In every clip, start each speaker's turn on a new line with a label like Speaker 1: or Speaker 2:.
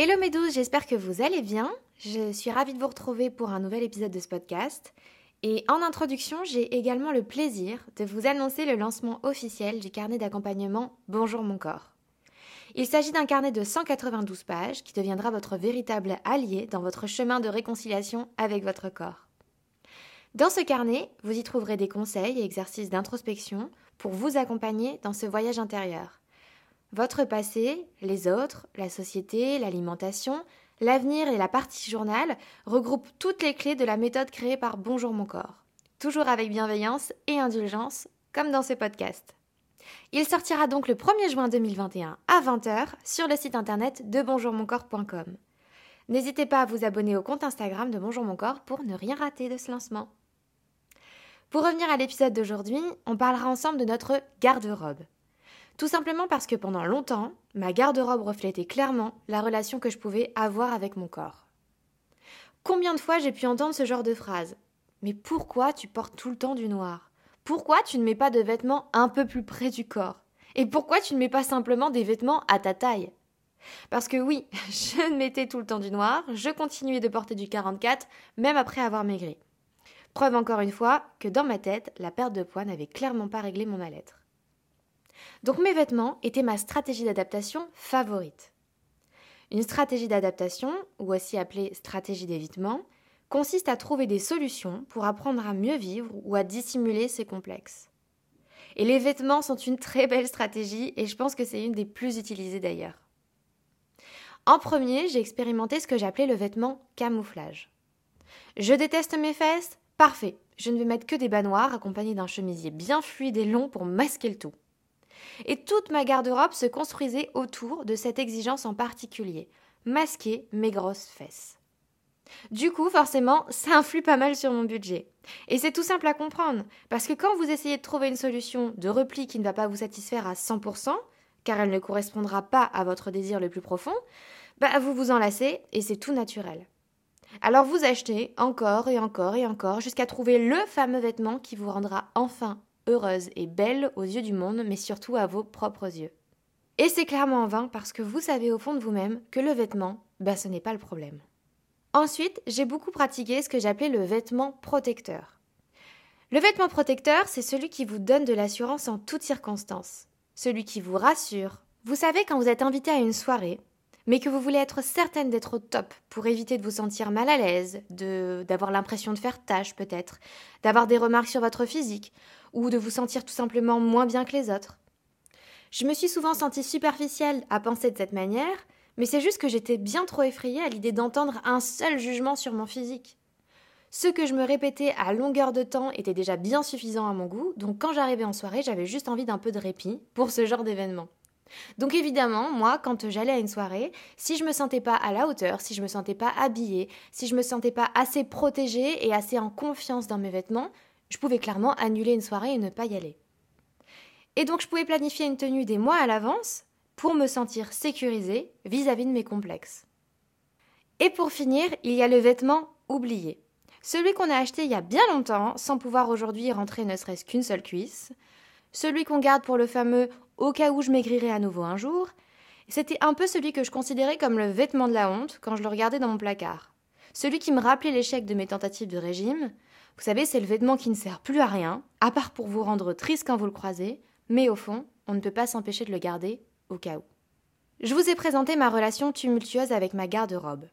Speaker 1: Hello mes j'espère que vous allez bien. Je suis ravie de vous retrouver pour un nouvel épisode de ce podcast. Et en introduction, j'ai également le plaisir de vous annoncer le lancement officiel du carnet d'accompagnement Bonjour mon corps. Il s'agit d'un carnet de 192 pages qui deviendra votre véritable allié dans votre chemin de réconciliation avec votre corps. Dans ce carnet, vous y trouverez des conseils et exercices d'introspection pour vous accompagner dans ce voyage intérieur. Votre passé, les autres, la société, l'alimentation, l'avenir et la partie journal regroupent toutes les clés de la méthode créée par Bonjour mon corps. Toujours avec bienveillance et indulgence, comme dans ce podcast. Il sortira donc le 1er juin 2021 à 20h sur le site internet de bonjourmoncorps.com. N'hésitez pas à vous abonner au compte Instagram de Bonjour mon corps pour ne rien rater de ce lancement. Pour revenir à l'épisode d'aujourd'hui, on parlera ensemble de notre garde-robe. Tout simplement parce que pendant longtemps, ma garde-robe reflétait clairement la relation que je pouvais avoir avec mon corps. Combien de fois j'ai pu entendre ce genre de phrase Mais pourquoi tu portes tout le temps du noir? Pourquoi tu ne mets pas de vêtements un peu plus près du corps? Et pourquoi tu ne mets pas simplement des vêtements à ta taille? Parce que oui, je mettais tout le temps du noir, je continuais de porter du 44, même après avoir maigri. Preuve encore une fois que dans ma tête, la perte de poids n'avait clairement pas réglé mon mal-être. Donc mes vêtements étaient ma stratégie d'adaptation favorite. Une stratégie d'adaptation, ou aussi appelée stratégie d'évitement, consiste à trouver des solutions pour apprendre à mieux vivre ou à dissimuler ses complexes. Et les vêtements sont une très belle stratégie et je pense que c'est une des plus utilisées d'ailleurs. En premier, j'ai expérimenté ce que j'appelais le vêtement camouflage. Je déteste mes fesses Parfait, je ne vais mettre que des bas noirs accompagnés d'un chemisier bien fluide et long pour masquer le tout. Et toute ma garde-robe se construisait autour de cette exigence en particulier, masquer mes grosses fesses. Du coup, forcément, ça influe pas mal sur mon budget. Et c'est tout simple à comprendre, parce que quand vous essayez de trouver une solution de repli qui ne va pas vous satisfaire à 100%, car elle ne correspondra pas à votre désir le plus profond, bah vous vous enlacez et c'est tout naturel. Alors vous achetez encore et encore et encore jusqu'à trouver le fameux vêtement qui vous rendra enfin heureuse et belle aux yeux du monde, mais surtout à vos propres yeux. Et c'est clairement en vain parce que vous savez au fond de vous-même que le vêtement, ben ce n'est pas le problème. Ensuite, j'ai beaucoup pratiqué ce que j'appelais le vêtement protecteur. Le vêtement protecteur, c'est celui qui vous donne de l'assurance en toutes circonstances, celui qui vous rassure. Vous savez quand vous êtes invité à une soirée, mais que vous voulez être certaine d'être au top pour éviter de vous sentir mal à l'aise, d'avoir l'impression de faire tâche peut-être, d'avoir des remarques sur votre physique, ou de vous sentir tout simplement moins bien que les autres. Je me suis souvent sentie superficielle à penser de cette manière, mais c'est juste que j'étais bien trop effrayée à l'idée d'entendre un seul jugement sur mon physique. Ce que je me répétais à longueur de temps était déjà bien suffisant à mon goût, donc quand j'arrivais en soirée, j'avais juste envie d'un peu de répit pour ce genre d'événement. Donc évidemment, moi, quand j'allais à une soirée, si je me sentais pas à la hauteur, si je me sentais pas habillée, si je me sentais pas assez protégée et assez en confiance dans mes vêtements, je pouvais clairement annuler une soirée et ne pas y aller. Et donc je pouvais planifier une tenue des mois à l'avance pour me sentir sécurisée vis-à-vis de mes complexes. Et pour finir, il y a le vêtement oublié. Celui qu'on a acheté il y a bien longtemps, sans pouvoir aujourd'hui rentrer ne serait-ce qu'une seule cuisse. Celui qu'on garde pour le fameux au cas où je maigrirai à nouveau un jour. C'était un peu celui que je considérais comme le vêtement de la honte quand je le regardais dans mon placard. Celui qui me rappelait l'échec de mes tentatives de régime, vous savez, c'est le vêtement qui ne sert plus à rien, à part pour vous rendre triste quand vous le croisez, mais au fond, on ne peut pas s'empêcher de le garder au cas où. Je vous ai présenté ma relation tumultueuse avec ma garde-robe.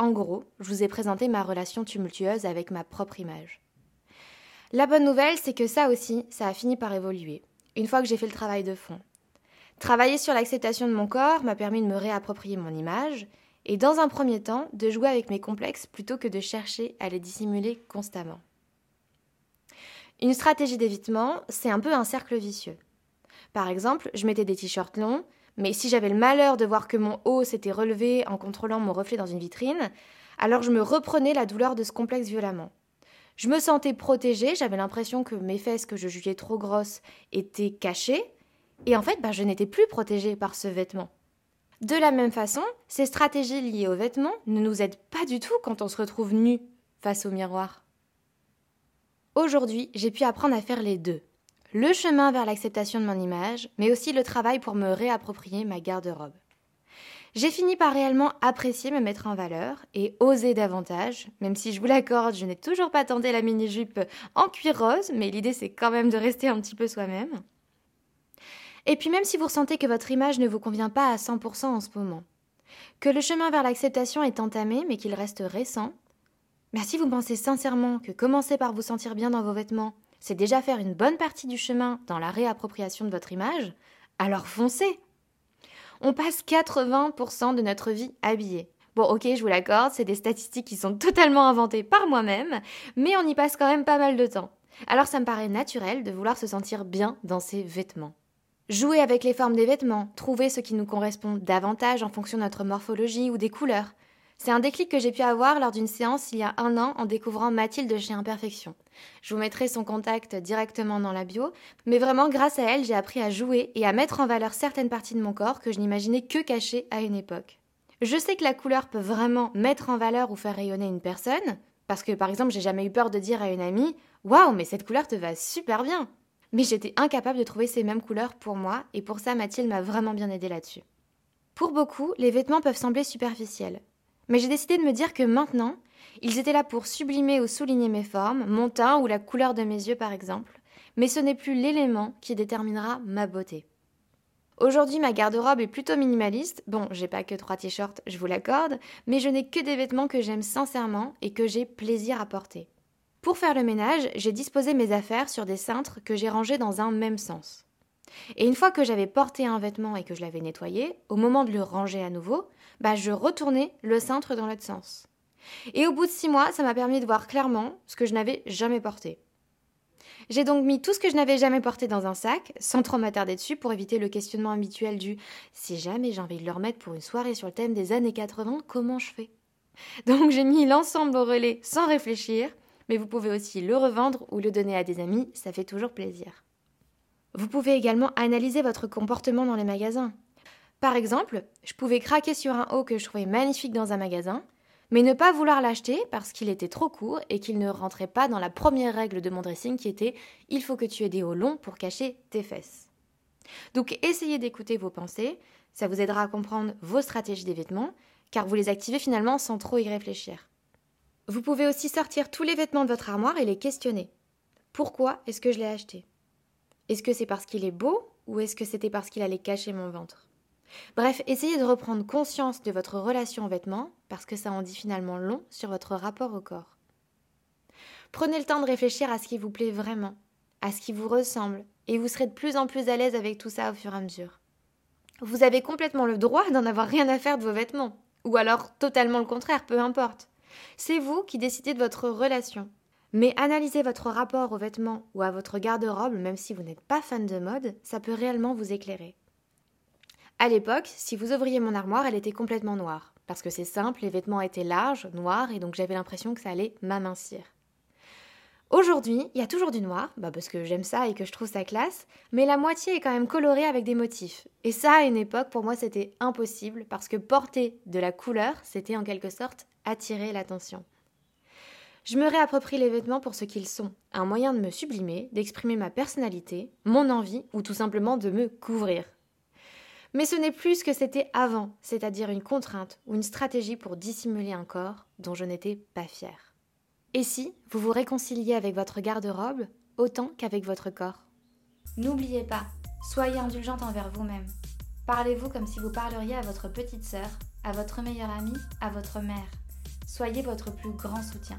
Speaker 1: En gros, je vous ai présenté ma relation tumultueuse avec ma propre image. La bonne nouvelle, c'est que ça aussi, ça a fini par évoluer, une fois que j'ai fait le travail de fond. Travailler sur l'acceptation de mon corps m'a permis de me réapproprier mon image, et dans un premier temps, de jouer avec mes complexes plutôt que de chercher à les dissimuler constamment. Une stratégie d'évitement, c'est un peu un cercle vicieux. Par exemple, je mettais des t-shirts longs, Mais si j'avais le malheur de voir que mon haut s'était relevé en contrôlant mon reflet dans une vitrine, alors je me reprenais la douleur de ce complexe violemment. Je me sentais protégée, j'avais l'impression que mes fesses que je jugeais trop grosses étaient cachées, et en fait, bah, je n'étais plus protégée par ce vêtement. De la même façon, ces stratégies liées aux vêtements ne nous aident pas du tout quand on se retrouve nu face au miroir. Aujourd'hui, j'ai pu apprendre à faire les deux. Le chemin vers l'acceptation de mon image, mais aussi le travail pour me réapproprier ma garde-robe. J'ai fini par réellement apprécier me mettre en valeur et oser davantage, même si je vous l'accorde, je n'ai toujours pas tenté la mini-jupe en cuir rose, mais l'idée c'est quand même de rester un petit peu soi-même. Et puis même si vous ressentez que votre image ne vous convient pas à 100% en ce moment, que le chemin vers l'acceptation est entamé mais qu'il reste récent, mais si vous pensez sincèrement que commencer par vous sentir bien dans vos vêtements, c'est déjà faire une bonne partie du chemin dans la réappropriation de votre image, alors foncez On passe 80% de notre vie habillée. Bon, ok, je vous l'accorde, c'est des statistiques qui sont totalement inventées par moi-même, mais on y passe quand même pas mal de temps. Alors ça me paraît naturel de vouloir se sentir bien dans ses vêtements. Jouer avec les formes des vêtements, trouver ce qui nous correspond davantage en fonction de notre morphologie ou des couleurs. C'est un déclic que j'ai pu avoir lors d'une séance il y a un an en découvrant Mathilde chez Imperfection. Je vous mettrai son contact directement dans la bio, mais vraiment grâce à elle, j'ai appris à jouer et à mettre en valeur certaines parties de mon corps que je n'imaginais que cachées à une époque. Je sais que la couleur peut vraiment mettre en valeur ou faire rayonner une personne, parce que par exemple, j'ai jamais eu peur de dire à une amie Waouh, mais cette couleur te va super bien mais j'étais incapable de trouver ces mêmes couleurs pour moi, et pour ça Mathilde m'a vraiment bien aidée là-dessus. Pour beaucoup, les vêtements peuvent sembler superficiels. Mais j'ai décidé de me dire que maintenant, ils étaient là pour sublimer ou souligner mes formes, mon teint ou la couleur de mes yeux par exemple, mais ce n'est plus l'élément qui déterminera ma beauté. Aujourd'hui, ma garde-robe est plutôt minimaliste. Bon, j'ai pas que trois t-shirts, je vous l'accorde, mais je n'ai que des vêtements que j'aime sincèrement et que j'ai plaisir à porter. Pour faire le ménage, j'ai disposé mes affaires sur des cintres que j'ai rangés dans un même sens. Et une fois que j'avais porté un vêtement et que je l'avais nettoyé, au moment de le ranger à nouveau, bah je retournais le cintre dans l'autre sens. Et au bout de six mois, ça m'a permis de voir clairement ce que je n'avais jamais porté. J'ai donc mis tout ce que je n'avais jamais porté dans un sac, sans trop m'attarder dessus pour éviter le questionnement habituel du si jamais j'ai envie de le remettre pour une soirée sur le thème des années 80, comment je fais? Donc j'ai mis l'ensemble au relais sans réfléchir, mais vous pouvez aussi le revendre ou le donner à des amis, ça fait toujours plaisir. Vous pouvez également analyser votre comportement dans les magasins. Par exemple, je pouvais craquer sur un haut que je trouvais magnifique dans un magasin, mais ne pas vouloir l'acheter parce qu'il était trop court et qu'il ne rentrait pas dans la première règle de mon dressing qui était il faut que tu aies des hauts longs pour cacher tes fesses. Donc essayez d'écouter vos pensées, ça vous aidera à comprendre vos stratégies des vêtements, car vous les activez finalement sans trop y réfléchir. Vous pouvez aussi sortir tous les vêtements de votre armoire et les questionner. Pourquoi est-ce que je l'ai acheté? Est-ce que c'est parce qu'il est beau ou est-ce que c'était parce qu'il allait cacher mon ventre? Bref, essayez de reprendre conscience de votre relation aux vêtements parce que ça en dit finalement long sur votre rapport au corps. Prenez le temps de réfléchir à ce qui vous plaît vraiment, à ce qui vous ressemble, et vous serez de plus en plus à l'aise avec tout ça au fur et à mesure. Vous avez complètement le droit d'en avoir rien à faire de vos vêtements, ou alors totalement le contraire, peu importe. C'est vous qui décidez de votre relation. Mais analyser votre rapport aux vêtements ou à votre garde-robe, même si vous n'êtes pas fan de mode, ça peut réellement vous éclairer. À l'époque, si vous ouvriez mon armoire, elle était complètement noire. Parce que c'est simple, les vêtements étaient larges, noirs, et donc j'avais l'impression que ça allait m'amincir. Aujourd'hui, il y a toujours du noir, bah parce que j'aime ça et que je trouve ça classe, mais la moitié est quand même colorée avec des motifs. Et ça, à une époque, pour moi, c'était impossible, parce que porter de la couleur, c'était en quelque sorte attirer l'attention. Je me réapproprie les vêtements pour ce qu'ils sont, un moyen de me sublimer, d'exprimer ma personnalité, mon envie ou tout simplement de me couvrir. Mais ce n'est plus ce que c'était avant, c'est-à-dire une contrainte ou une stratégie pour dissimuler un corps dont je n'étais pas fière. Et si vous vous réconciliez avec votre garde-robe autant qu'avec votre corps?
Speaker 2: N'oubliez pas, soyez indulgente envers vous-même. Parlez-vous comme si vous parleriez à votre petite sœur, à votre meilleure amie, à votre mère. Soyez votre plus grand soutien.